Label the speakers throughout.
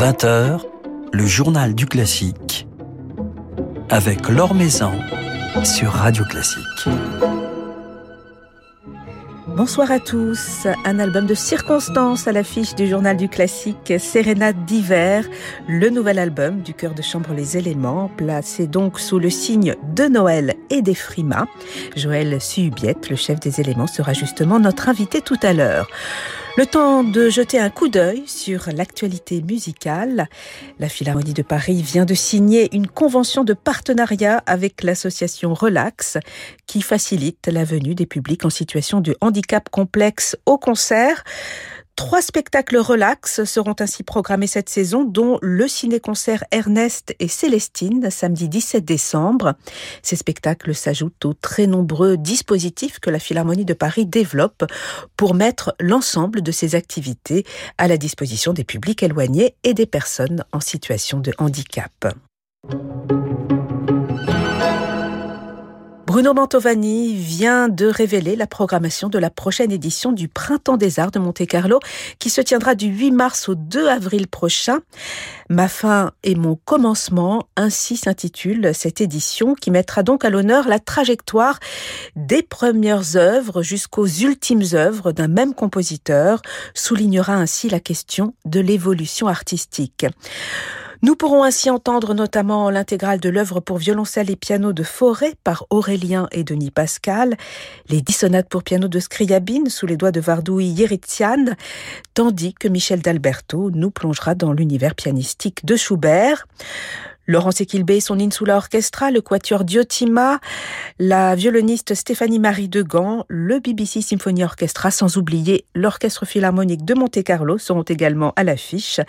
Speaker 1: 20h, le journal du classique avec Laure Maison sur Radio Classique.
Speaker 2: Bonsoir à tous. Un album de circonstances à l'affiche du journal du classique Sérénade d'hiver, le nouvel album du cœur de chambre Les éléments, placé donc sous le signe de Noël et des frimas. Joël Suhubiette, le chef des éléments, sera justement notre invité tout à l'heure. Le temps de jeter un coup d'œil sur l'actualité musicale. La Philharmonie de Paris vient de signer une convention de partenariat avec l'association Relax qui facilite la venue des publics en situation de handicap complexe au concert. Trois spectacles relax seront ainsi programmés cette saison, dont le ciné-concert Ernest et Célestine, samedi 17 décembre. Ces spectacles s'ajoutent aux très nombreux dispositifs que la Philharmonie de Paris développe pour mettre l'ensemble de ses activités à la disposition des publics éloignés et des personnes en situation de handicap. Bruno Mantovani vient de révéler la programmation de la prochaine édition du Printemps des Arts de Monte-Carlo qui se tiendra du 8 mars au 2 avril prochain. Ma fin et mon commencement, ainsi s'intitule cette édition qui mettra donc à l'honneur la trajectoire des premières œuvres jusqu'aux ultimes œuvres d'un même compositeur, soulignera ainsi la question de l'évolution artistique. Nous pourrons ainsi entendre notamment l'intégrale de l'œuvre pour violoncelle et piano de Forêt par Aurélien et Denis Pascal, les dix sonates pour piano de Scriabine sous les doigts de Vardouille Yeritsian, tandis que Michel d'Alberto nous plongera dans l'univers pianistique de Schubert. Laurence Equilbé et son Insula Orchestra, le quatuor Diotima, la violoniste Stéphanie-Marie Degan, le BBC Symphony Orchestra, sans oublier l'Orchestre Philharmonique de Monte-Carlo seront également à l'affiche.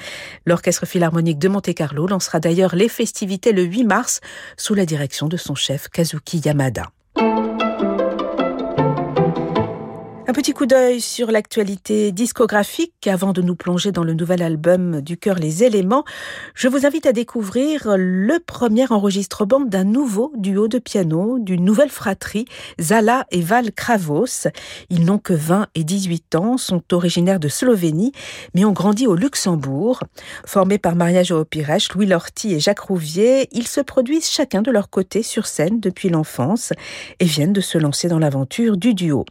Speaker 2: L'Orchestre Philharmonique de Monte-Carlo lancera d'ailleurs les festivités le 8 mars sous la direction de son chef Kazuki Yamada. Un petit coup d'œil sur l'actualité discographique avant de nous plonger dans le nouvel album du cœur Les éléments. Je vous invite à découvrir le premier enregistrement d'un nouveau duo de piano d'une nouvelle fratrie, Zala et Val Kravos. Ils n'ont que 20 et 18 ans, sont originaires de Slovénie, mais ont grandi au Luxembourg. Formés par Maria Jo Pires, Louis Lorty et Jacques Rouvier, ils se produisent chacun de leur côté sur scène depuis l'enfance et viennent de se lancer dans l'aventure du duo.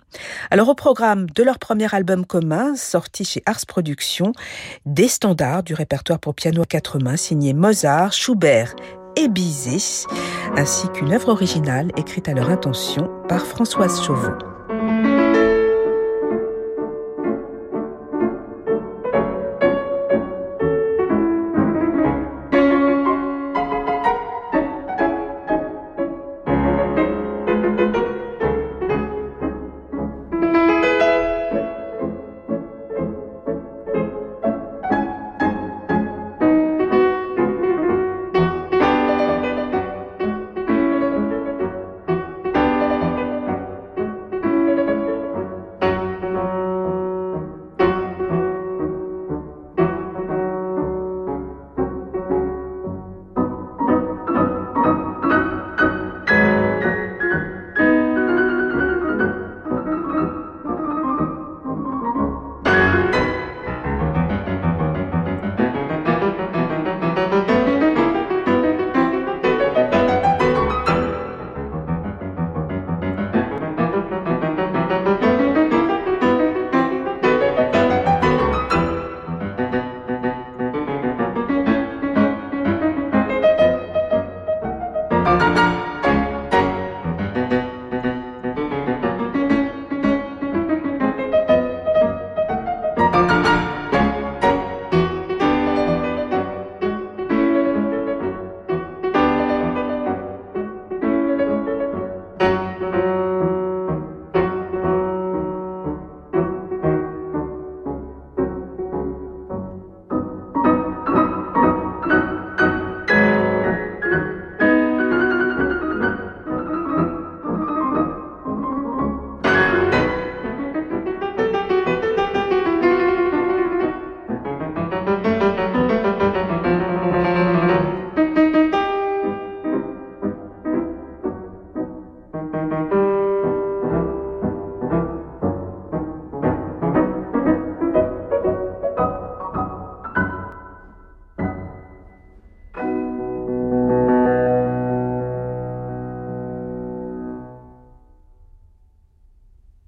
Speaker 2: Alors au programme de leur premier album commun, sorti chez Ars Productions, des standards du répertoire pour piano à quatre mains signés Mozart, Schubert et Bizet, ainsi qu'une œuvre originale écrite à leur intention par Françoise Chauveau.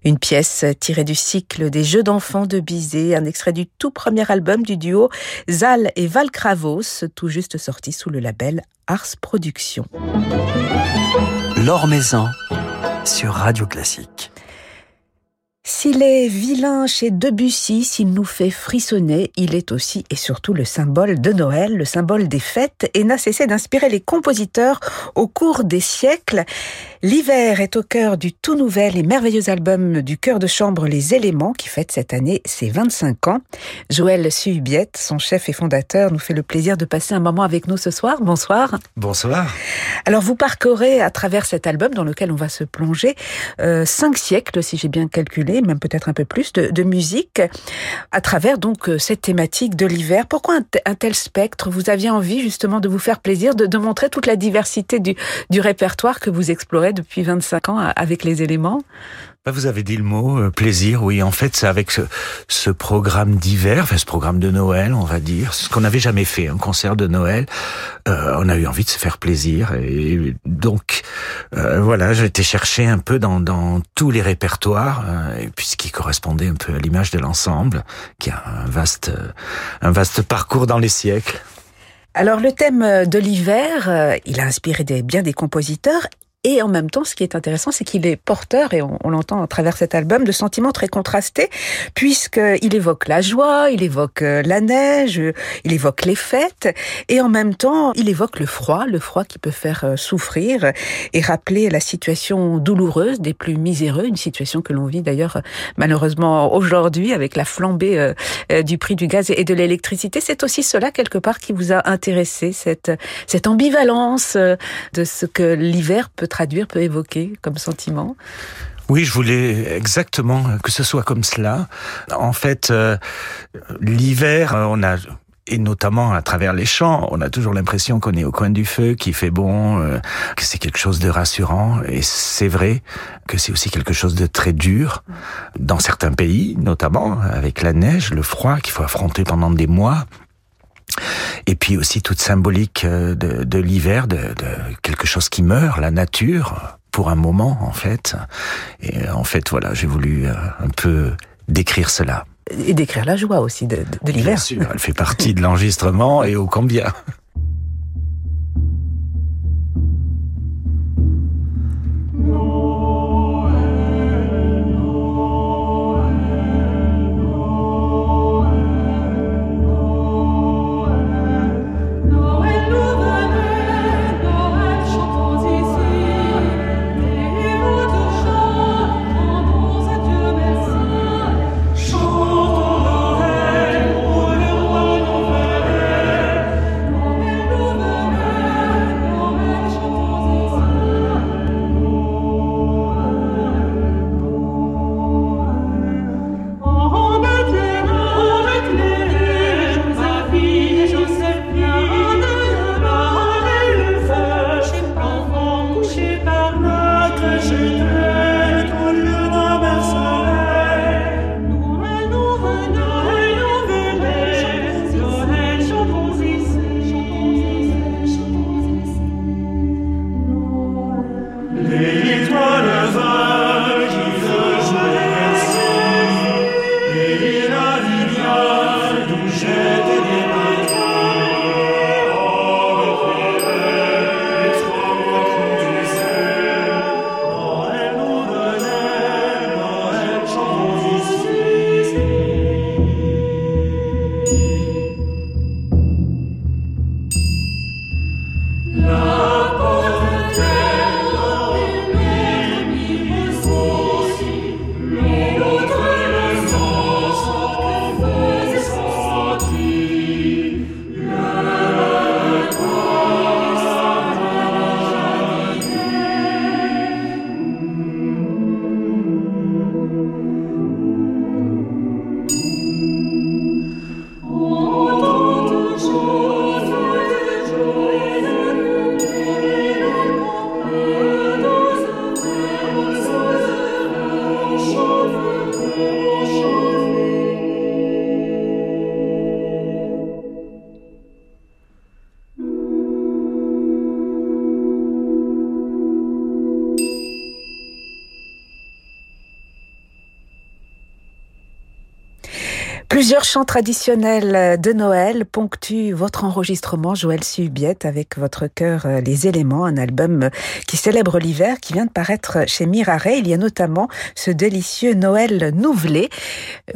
Speaker 2: Une pièce tirée du cycle des Jeux d'enfants de Bizet, un extrait du tout premier album du duo Zal et Val Kravos, tout juste sorti sous le label Ars Productions.
Speaker 1: L'Or Maison sur Radio Classique.
Speaker 2: S'il est vilain chez Debussy, s'il nous fait frissonner, il est aussi et surtout le symbole de Noël, le symbole des fêtes, et n'a cessé d'inspirer les compositeurs au cours des siècles. L'hiver est au cœur du tout nouvel et merveilleux album du chœur de chambre Les Éléments, qui fête cette année ses 25 ans. Joël Suhubiette, son chef et fondateur, nous fait le plaisir de passer un moment avec nous ce soir. Bonsoir.
Speaker 3: Bonsoir.
Speaker 2: Alors vous parcourez à travers cet album dans lequel on va se plonger euh, cinq siècles, si j'ai bien calculé même peut-être un peu plus, de, musique à travers donc euh, cette thématique de l'hiver. Pourquoi un, tel spectre? Vous aviez envie justement de vous faire plaisir, de, montrer toute la diversité du, du répertoire que vous explorez depuis 25 ans avec les éléments
Speaker 3: bah, vous avez dit le mot euh, plaisir, oui. En fait, c'est avec ce, ce programme d'hiver, enfin ce programme de Noël, on va dire, ce qu'on n'avait jamais fait, un concert de Noël. Euh, on a eu envie de se faire plaisir, et donc euh, voilà, j'ai été chercher un peu dans, dans tous les répertoires, euh, et puis ce qui correspondait un peu à l'image de l'ensemble, qui a un vaste, un vaste parcours dans les siècles.
Speaker 2: Alors le thème de l'hiver, il a inspiré des, bien des compositeurs et en même temps, ce qui est intéressant, c'est qu'il est porteur, et on, l'entend à travers cet album, de sentiments très contrastés, puisqu'il évoque la joie, il évoque euh, la neige, il évoque les fêtes, et en même temps, il évoque le froid, le froid qui peut faire euh, souffrir et rappeler la situation douloureuse des plus miséreux, une situation que l'on vit d'ailleurs malheureusement aujourd'hui avec la flambée euh, du prix du gaz et de l'électricité. C'est aussi cela quelque part qui vous a intéressé, cette, cette ambivalence de ce que l'hiver peut traduire, peut évoquer comme sentiment
Speaker 3: oui, je voulais exactement que ce soit comme cela. En fait, euh, l'hiver, euh, on a et notamment à travers les chants, on a toujours l'impression qu'on est au coin du feu, qu'il fait bon, euh, que c'est quelque chose de rassurant. Et c'est vrai que c'est aussi quelque chose de très dur dans certains pays, notamment avec la neige, le froid qu'il faut affronter pendant des mois. Et puis aussi toute symbolique euh, de, de l'hiver, de, de, quelque chose qui meurt, la nature, pour un moment en fait. Et en fait, voilà, j'ai voulu euh, un peu décrire cela.
Speaker 2: Et décrire la joie aussi de, de l'hiver.
Speaker 3: Bien sûr, elle fait partie de l'enregistrement et au combien.
Speaker 2: Plusieurs chants traditionnels de Noël ponctuent votre enregistrement, Joël Subiette, avec votre cœur euh, Les éléments, un album qui célèbre l'hiver, qui vient de paraître chez Miraret. Il y a notamment ce délicieux Noël nouvelé,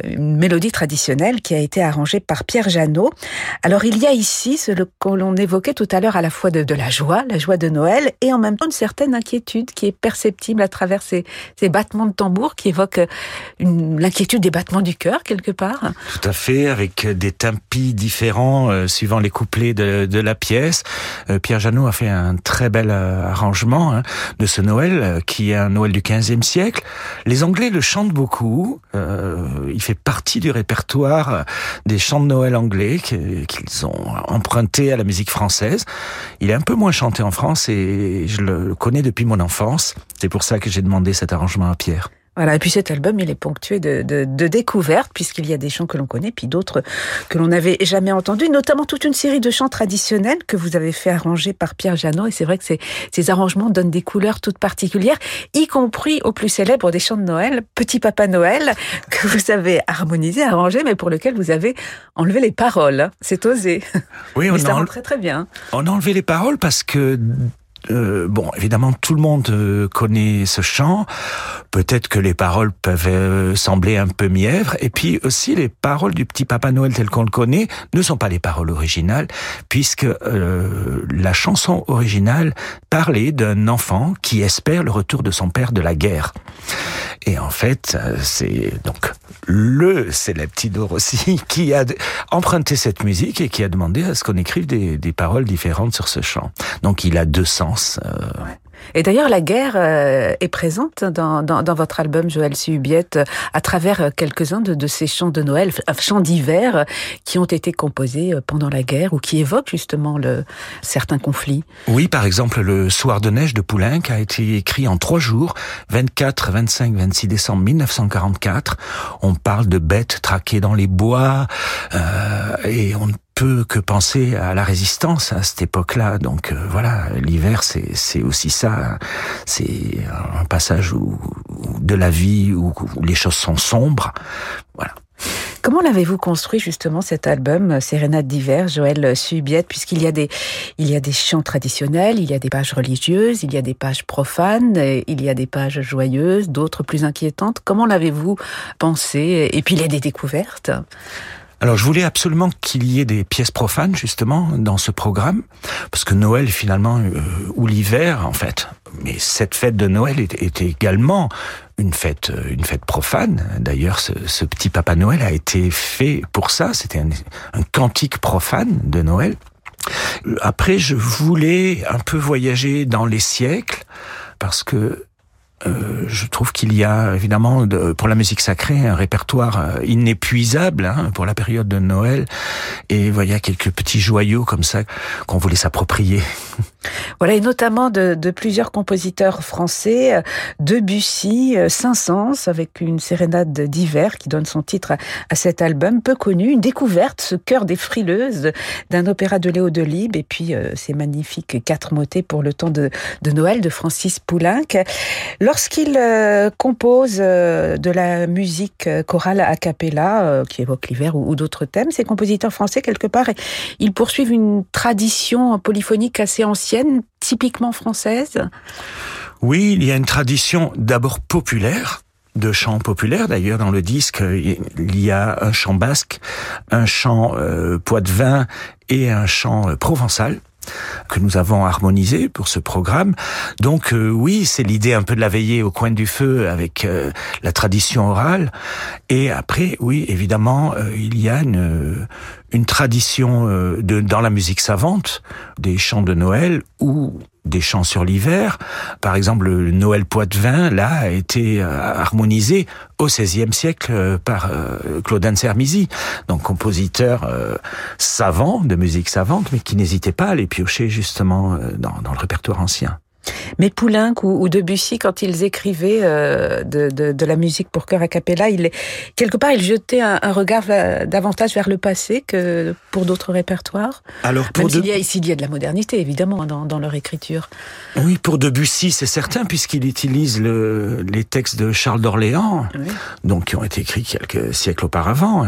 Speaker 2: euh, une mélodie traditionnelle qui a été arrangée par Pierre Janot. Alors il y a ici ce que l'on évoquait tout à l'heure à la fois de, la joie, la joie de Noël, et en même temps une certaine inquiétude qui est perceptible à travers ces, battements de tambour qui évoquent l'inquiétude des battements du cœur quelque part.
Speaker 3: Tout à fait, avec des tempis différents euh, suivant les couplets de, la pièce. Euh, Pierre Janot a fait un très bel euh, arrangement hein, de ce Noël, qui est un Noël du XVe siècle. Les Anglais le chantent beaucoup. il fait partie du répertoire des chants de Noël anglais qu'ils ont emprunté à la musique française. Il est un peu moins chanté en France et je le connais depuis mon enfance. C'est pour ça que j'ai demandé cet arrangement à Pierre.
Speaker 2: Voilà, et puis cet album, il est ponctué de, de, de découvertes, puisqu'il y a des chants que l'on connaît, puis d'autres que l'on n'avait jamais entendus, notamment toute une série de chants traditionnels que vous avez fait arranger par Pierre Janot, et c'est vrai que ces, ces arrangements donnent des couleurs toutes particulières, y compris au plus célèbre des chants de Noël, Petit Papa Noël, que vous avez harmonisé, arrangé, mais pour lequel vous avez enlevé les paroles. C'est osé.
Speaker 3: Oui, on
Speaker 2: mais ça très très bien.
Speaker 3: On a enlevé les paroles parce que euh, bon, évidemment, tout le monde euh, connaît ce chant. Peut-être que les paroles peuvent euh, sembler un peu mièvres. Et puis aussi, les paroles du petit Papa Noël tel qu'on le connaît ne sont pas les paroles originales, puisque la chanson originale parlait d'un enfant qui espère le retour de son père de la guerre. Et en fait, c'est donc le célèbre Tito Rossi qui a emprunté cette musique et qui a demandé à ce qu'on écrive des paroles différentes sur ce chant. Donc il a deux sens. Euh,
Speaker 2: et d'ailleurs, la guerre euh, est présente dans, dans, dans, votre album, Joël Subiette, à travers euh, quelques-uns de, de, ces chants de Noël, chants d'hiver, qui ont été composés pendant la guerre ou qui évoquent justement le, certains conflits.
Speaker 3: Oui, par exemple, le Soir de neige de Poulenc a été écrit en trois jours, 24, 25, 26 décembre 1944. On parle de bêtes traquées dans les bois euh, et on peut que penser à la résistance à cette époque-là. Donc euh, voilà, l'hiver, c'est aussi ça. C'est un passage où, de la vie où, les choses sont sombres. Voilà.
Speaker 2: Comment l'avez-vous construit justement cet album Sérénade d'hiver, Joël Subiette, puisqu'il y a des il y a des chants traditionnels, il y a des pages religieuses, il y a des pages profanes, il y a des pages joyeuses, d'autres plus inquiétantes. Comment l'avez-vous pensé Et puis il y a des découvertes?
Speaker 3: Alors je voulais absolument qu'il y ait des pièces profanes justement dans ce programme, parce que Noël finalement, euh, ou l'hiver en fait, mais cette fête de Noël était également une fête, euh, une fête profane. D'ailleurs, ce, ce, petit Papa Noël a été fait pour ça. C'était un, un cantique profane de Noël. Après, je voulais un peu voyager dans les siècles parce que euh, je trouve qu'il y a évidemment pour la musique sacrée un répertoire euh, inépuisable hein, pour la période de Noël et il y a quelques petits joyaux comme ça qu'on voulait s'approprier.
Speaker 2: Voilà, et notamment de, de, plusieurs compositeurs français, euh, Debussy, Saint-Saëns, avec une sérénade d'hiver qui donne son titre à, cet album, peu connu, une découverte, ce cœur des frileuses d'un opéra de Léo Delibes, et puis ces magnifiques quatre motets pour le temps de, de Noël de Francis Poulenc. Lorsqu'il euh, compose euh, de la musique euh, chorale a cappella, qui évoque l'hiver ou, d'autres thèmes, ces compositeurs français, quelque part, ils poursuivent une tradition polyphonique assez ancienne, typiquement française
Speaker 3: Oui, il y a une tradition d'abord populaire, de chants populaires. D'ailleurs, dans le disque, il y a un chant basque, un chant poitevin et un chant provençal que nous avons harmonisé pour ce programme. Donc euh, oui, c'est l'idée un peu de la veillée au coin du feu avec euh, la tradition orale. Et après, oui, évidemment, euh, il y a une, une tradition de, dans la musique savante, des chants de Noël ou des chants sur l'hiver. Par exemple, le Noël Poitevin, là, a été euh, harmonisé au XVIe siècle euh, par euh, Claude Sermisi, donc compositeur savant, de musique savante, mais qui n'hésitait pas à les piocher justement dans le répertoire ancien.
Speaker 2: Mais Poulenc ou, Debussy, quand ils écrivaient euh, de, de, de, la musique pour chœur a cappella, il, quelque part, ils jetaient un, un, regard davantage vers le passé que pour d'autres répertoires. Alors, pour Même de... y a, ici, il y a de la modernité, évidemment, dans, dans leur écriture.
Speaker 3: Oui, pour Debussy, c'est certain, puisqu'il utilise le, les textes de Charles d'Orléans, oui. donc qui ont été écrits quelques siècles auparavant.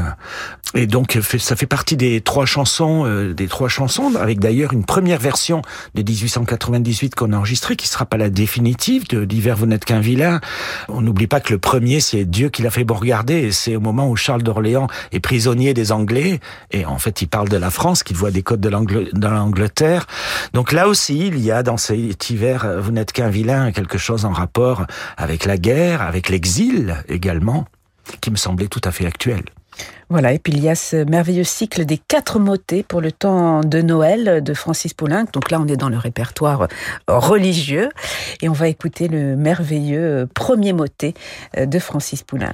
Speaker 3: Et donc, ça fait partie des trois chansons, euh, des trois chansons, avec d'ailleurs une première version de 1898 qu'on a enregistrée, qui sera pas la définitive de l'hiver vous n'êtes qu'un vilain. On n'oublie pas que le premier, c'est Dieu qui l'a fait beau regarder, et c'est au moment où Charles d'Orléans est prisonnier des Anglais, et en fait, il parle de la France, qu'il voit des côtes de l'Angleterre. Donc là aussi, il y a dans cet hiver, vous n'êtes qu'un vilain, quelque chose en rapport avec la guerre, avec l'exil également, qui me semblait tout à fait actuel.
Speaker 2: Voilà, et puis il y a ce merveilleux cycle des quatre motets pour le temps de Noël de Francis Poulenc. Donc là, on est dans le répertoire religieux et on va écouter le merveilleux premier motet de Francis Poulenc.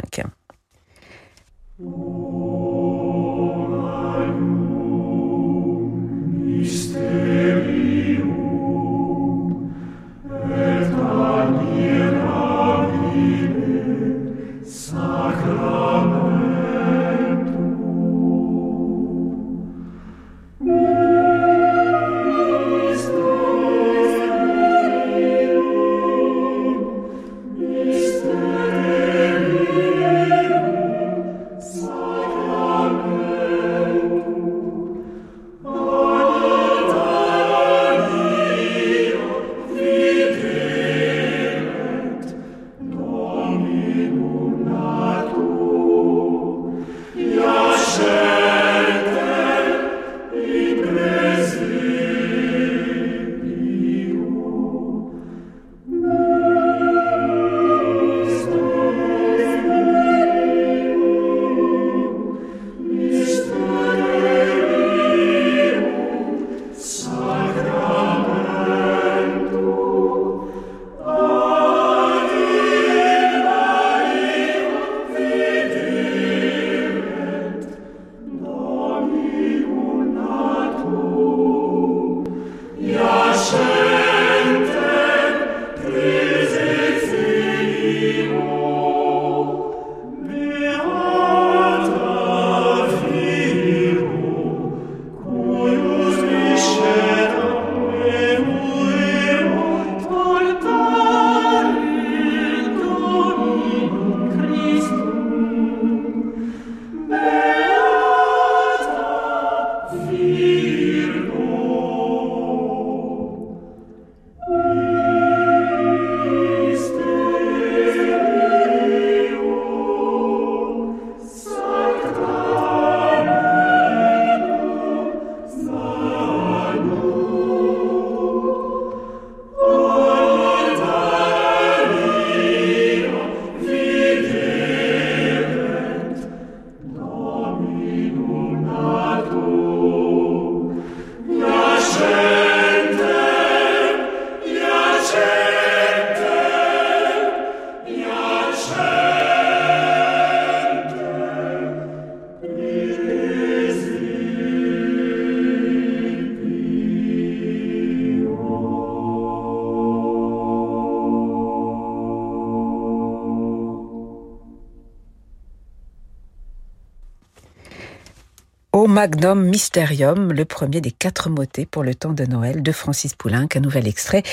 Speaker 2: Magnum Mysterium, le premier des quatre motets pour le temps de Noël de Francis Poulenc, un nouvel extrait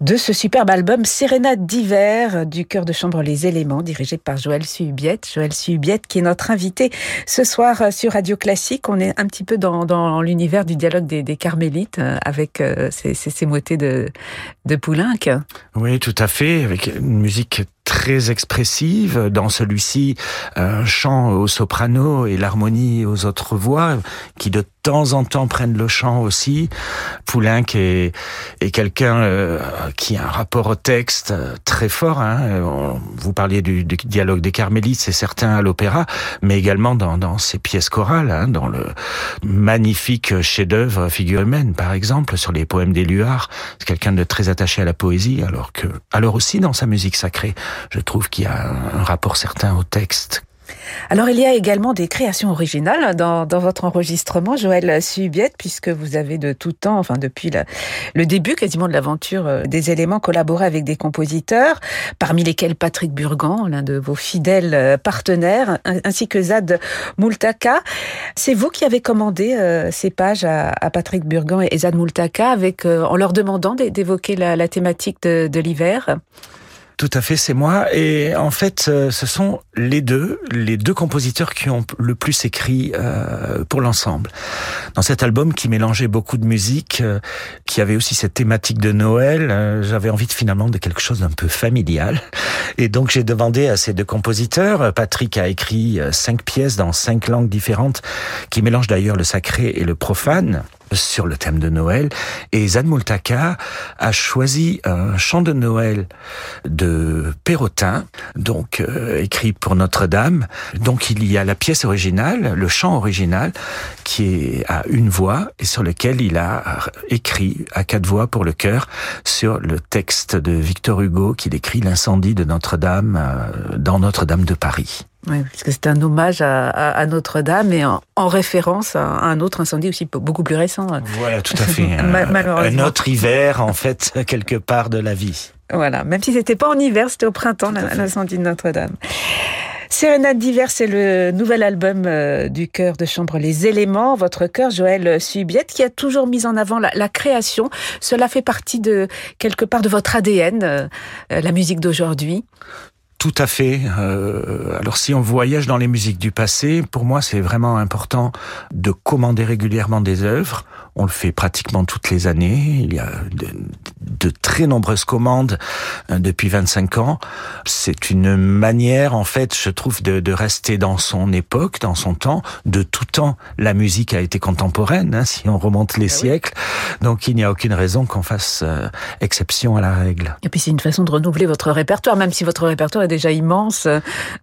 Speaker 2: de ce superbe album Sérénade d'hiver du chœur de chambre Les Éléments, dirigé par Joël Subiette. Joël Subiette qui est notre invité ce soir sur Radio Classique. On est un petit peu dans, l'univers du dialogue des, carmélites euh, avec euh, ces, motets de, de Poulenc.
Speaker 3: Oui, tout à fait, avec une musique très expressive. Dans celui-ci, un chant au soprano et l'harmonie aux autres voix qui de temps en temps prennent le chant aussi. Poulenc est, est quelqu'un euh, qui a un rapport au texte euh, très fort. Hein. Vous parliez du, du, dialogue des Carmélites, c'est certain à l'opéra, mais également dans, dans ses pièces chorales, hein, dans le magnifique chef-d'œuvre Figure humaine, par exemple, sur les poèmes d'Éluard. C'est quelqu'un de très attaché à la poésie, alors que, alors aussi dans sa musique sacrée, je trouve qu'il y a un rapport certain au texte
Speaker 2: Alors il y a également des créations originales dans, dans votre enregistrement, Joël Subiette, puisque vous avez de tout temps, enfin depuis le début quasiment de l'aventure euh, des éléments, collaboré avec des compositeurs, parmi lesquels Patrick Burgan, l'un de vos fidèles euh, partenaires, ainsi que Zad Moultaka. C'est vous qui avez commandé euh, ces pages à, Patrick Burgan et Zad Moultaka avec, en leur demandant d'évoquer la, thématique de, de l'hiver?
Speaker 3: Tout à fait, c'est moi. Et en fait, euh, ce sont les deux, les deux compositeurs qui ont le plus écrit euh, pour l'ensemble. Dans cet album qui mélangeait beaucoup de musique, euh, qui avait aussi cette thématique de Noël, j'avais envie de, finalement de quelque chose d'un peu familial. Et donc j'ai demandé à ces deux compositeurs. Patrick a écrit cinq pièces dans cinq langues différentes, qui mélangent d'ailleurs le sacré et le profane sur le thème de Noël. Et Zad Multaka a choisi un chant de Noël de Perrotin, donc euh, écrit pour Notre-Dame. Donc il y a la pièce originale, le chant original, qui est à une voix et sur lequel il a écrit à quatre voix pour le chœur sur le texte de Victor Hugo qui décrit l'incendie de Notre-Dame euh, dans Notre-Dame de Paris.
Speaker 2: Oui, parce que c'est un hommage à, Notre-Dame et en, référence à un autre incendie aussi beaucoup plus récent.
Speaker 3: Voilà, tout à fait. un, autre hiver, en fait, quelque part de la vie.
Speaker 2: Voilà, même si c'était pas en hiver, c'était au printemps l'incendie de Notre-Dame. Sérénade d'hiver, c'est le nouvel album euh, du chœur de chambre Les Éléments. Votre chœur, Joël Subiette, qui a toujours mis en avant la, création. Cela fait partie de quelque part de votre ADN, euh, la musique d'aujourd'hui.
Speaker 3: Tout à fait. Euh, alors si on voyage dans les musiques du passé, pour moi c'est vraiment important de commander régulièrement des œuvres. On le fait pratiquement toutes les années. Il y a de, très nombreuses commandes euh, depuis 25 ans. C'est une manière, en fait, je trouve, de, de, rester dans son époque, dans son temps. De tout temps, la musique a été contemporaine, hein, si on remonte les ah siècles. Donc il n'y a aucune raison qu'on fasse euh, exception à la règle.
Speaker 2: Et puis c'est une façon de renouveler votre répertoire, même si votre répertoire est déjà immense,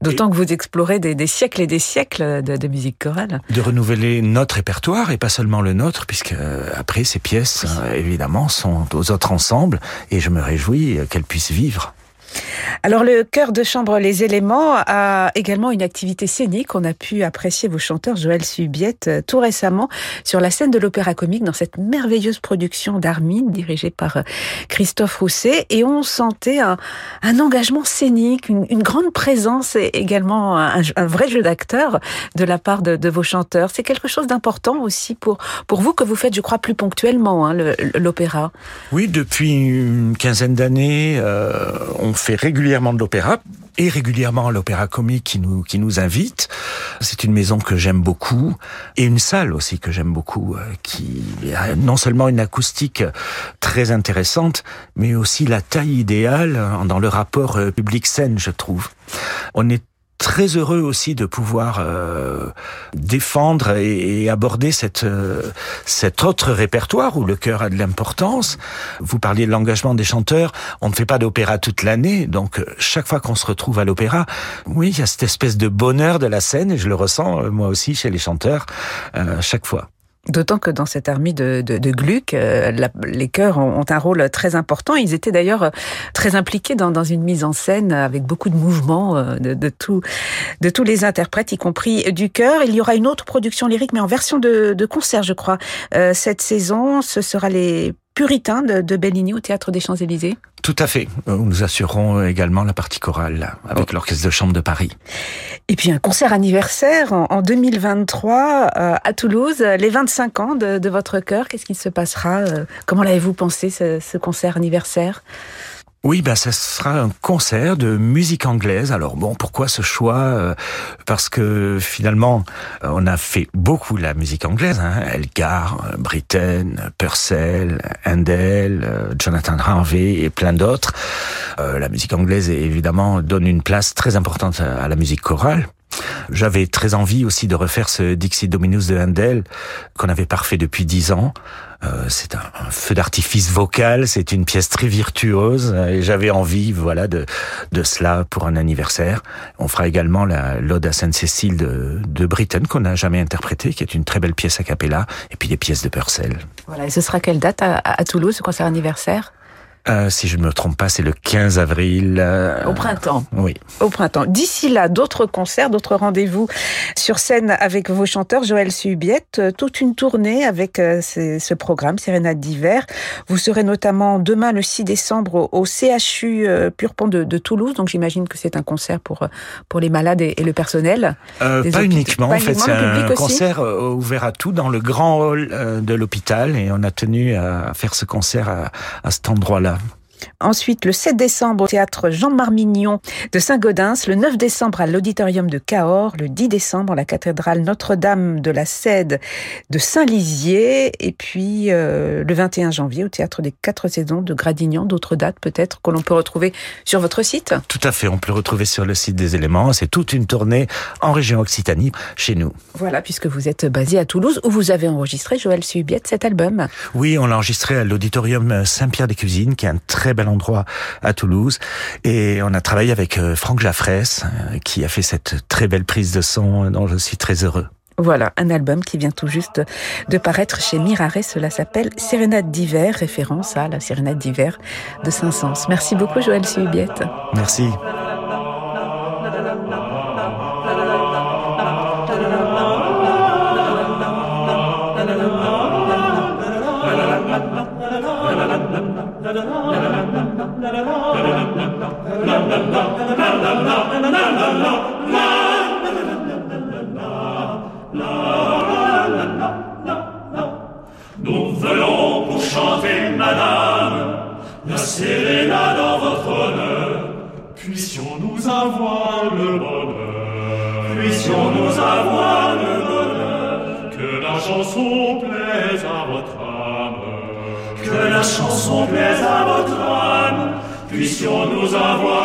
Speaker 2: d'autant que vous explorez des, siècles et des siècles de, de musique chorale.
Speaker 3: De renouveler notre répertoire et pas seulement le nôtre, puisque euh, après, ces pièces, euh, évidemment, sont aux autres ensembles et je me réjouis qu'elles puissent vivre.
Speaker 2: Alors le chœur de chambre Les Éléments a également une activité scénique. On a pu apprécier vos chanteurs Joël Subiette euh, tout récemment sur la scène de l'Opéra Comique dans cette merveilleuse production d'Armine dirigée par euh, Christophe Rousset et on sentait un, engagement scénique, une, grande présence et également un, vrai jeu d'acteur de la part de, vos chanteurs. C'est quelque chose d'important aussi pour, pour vous que vous faites, je crois, plus ponctuellement hein, l'opéra.
Speaker 3: Oui, depuis une quinzaine d'années, euh, on fait fait régulièrement de l'opéra et régulièrement l'opéra comique qui nous qui nous invite. C'est une maison que j'aime beaucoup et une salle aussi que j'aime beaucoup euh, qui a non seulement une acoustique très intéressante mais aussi la taille idéale dans le rapport euh, public scène je trouve. On est très heureux aussi de pouvoir euh, défendre et, aborder cette euh, cet autre répertoire où le chœur a de l'importance. Vous parliez de l'engagement des chanteurs. On ne fait pas d'opéra toute l'année, donc euh, chaque fois qu'on se retrouve à l'opéra, oui, il y a cette espèce de bonheur de la scène et je le ressens moi aussi chez les chanteurs chaque fois.
Speaker 2: D'autant que dans cette armée de, de, de Gluck, euh, les chœurs ont, un rôle très important. Ils étaient d'ailleurs euh, très impliqués dans, dans, une mise en scène avec beaucoup de mouvements euh, de, de, tout, de tous les interprètes, y compris du chœur. Il y aura une autre production lyrique, mais en version de, de concert, je crois. cette saison, ce sera les Puritain de, de Bellini au Théâtre des Champs-Élysées
Speaker 3: Tout à fait. Nous assurons également la partie chorale avec l'Orchestre de Chambre de Paris.
Speaker 2: Et puis un concert anniversaire en, 2023 euh, à Toulouse, les 25 ans de, votre chœur. Qu'est-ce qui se passera euh, Comment l'avez-vous pensé ce, ce concert anniversaire?
Speaker 3: Oui, ben ça sera un concert de musique anglaise. Alors bon, pourquoi ce choix euh, Parce que finalement, euh, on a fait beaucoup la musique anglaise. Hein. Elgar, euh, Britten, Purcell, Handel, Jonathan Harvey et plein d'autres. la musique anglaise, évidemment, donne une place très importante à la musique chorale. J'avais très envie aussi de refaire ce Dixie Dominus de Handel qu'on avait parfait depuis dix ans. Euh, c'est un, feu d'artifice vocal, c'est une pièce très virtuose et j'avais envie, voilà, de, de cela pour un anniversaire. On fera également la l'Ode à Sainte-Cécile de, de Britten qu'on n'a jamais interprétée, qui est une très belle pièce a cappella, et puis des pièces de Purcell.
Speaker 2: Voilà, et ce sera quelle date à, à Toulouse, ce concert anniversaire?
Speaker 3: Euh, si je ne me trompe pas, c'est le 15 avril.
Speaker 2: Au printemps.
Speaker 3: Oui.
Speaker 2: Au printemps. D'ici là, d'autres concerts, d'autres rendez-vous sur scène avec vos chanteurs, Joël Subiette, toute une tournée avec ce programme, Sérénade d'hiver. Vous serez notamment demain, le 6 décembre, au CHU Purpont de, de Toulouse. Donc j'imagine que c'est un concert pour, pour les malades et, le personnel.
Speaker 3: Euh, pas uniquement, en fait, c'est un concert ouvert à tout dans le grand hall de l'hôpital et on a tenu à faire ce concert à, à cet endroit-là.
Speaker 2: Ensuite, le 7 décembre au théâtre Jean Marmignon de Saint-Gaudens, le 9 décembre à l'auditorium de Cahors, le 10 décembre à la cathédrale Notre-Dame de la Cède de Saint-Lizier, et puis euh, le 21 janvier au théâtre des Quatre Saisons de Gradignan. D'autres dates peut-être que l'on peut retrouver sur votre site?
Speaker 3: Tout à fait, on peut le retrouver sur le site des éléments. C'est toute une tournée en région Occitanie, chez nous.
Speaker 2: Voilà, puisque vous êtes basé à Toulouse, où vous avez enregistré, Joël Subiette, cet album.
Speaker 3: Oui, on l'a enregistré à l'auditorium Saint-Pierre-des-Cuisines, qui est un très bel endroit à Toulouse. Et on a travaillé avec euh, Franck Jaffresse, euh, qui a fait cette très belle prise de son dont je suis très heureux.
Speaker 2: Voilà, un album qui vient tout juste de paraître chez Mirare. Cela s'appelle Sérénade d'hiver, référence à la Sérénade d'hiver de Saint-Saëns. Merci beaucoup, Joël Subiette.
Speaker 3: Merci.
Speaker 4: Nous venons pour chanter, madame, la sérénade dans votre honneur. Puissions-nous avoir le bonheur, puissions-nous avoir le bonheur, que la chanson plaise à votre âme, que la chanson plaise à votre âme, puissions-nous avoir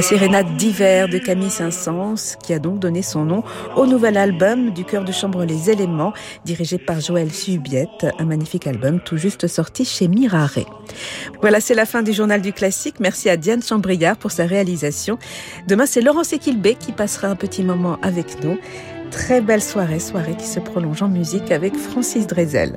Speaker 2: sérénade d'hiver de Camille Saint-Saëns, qui a donc donné son nom au nouvel album du chœur de chambre Les Éléments, dirigé par Joël Subiette, un magnifique album tout juste sorti chez Mirare. Voilà, c'est la fin du journal du classique. Merci à Diane Chambriard pour sa réalisation. Demain, c'est Laurence Equilbé qui passera un petit moment avec nous. Très belle soirée, soirée qui se prolonge en musique avec Francis Drezel.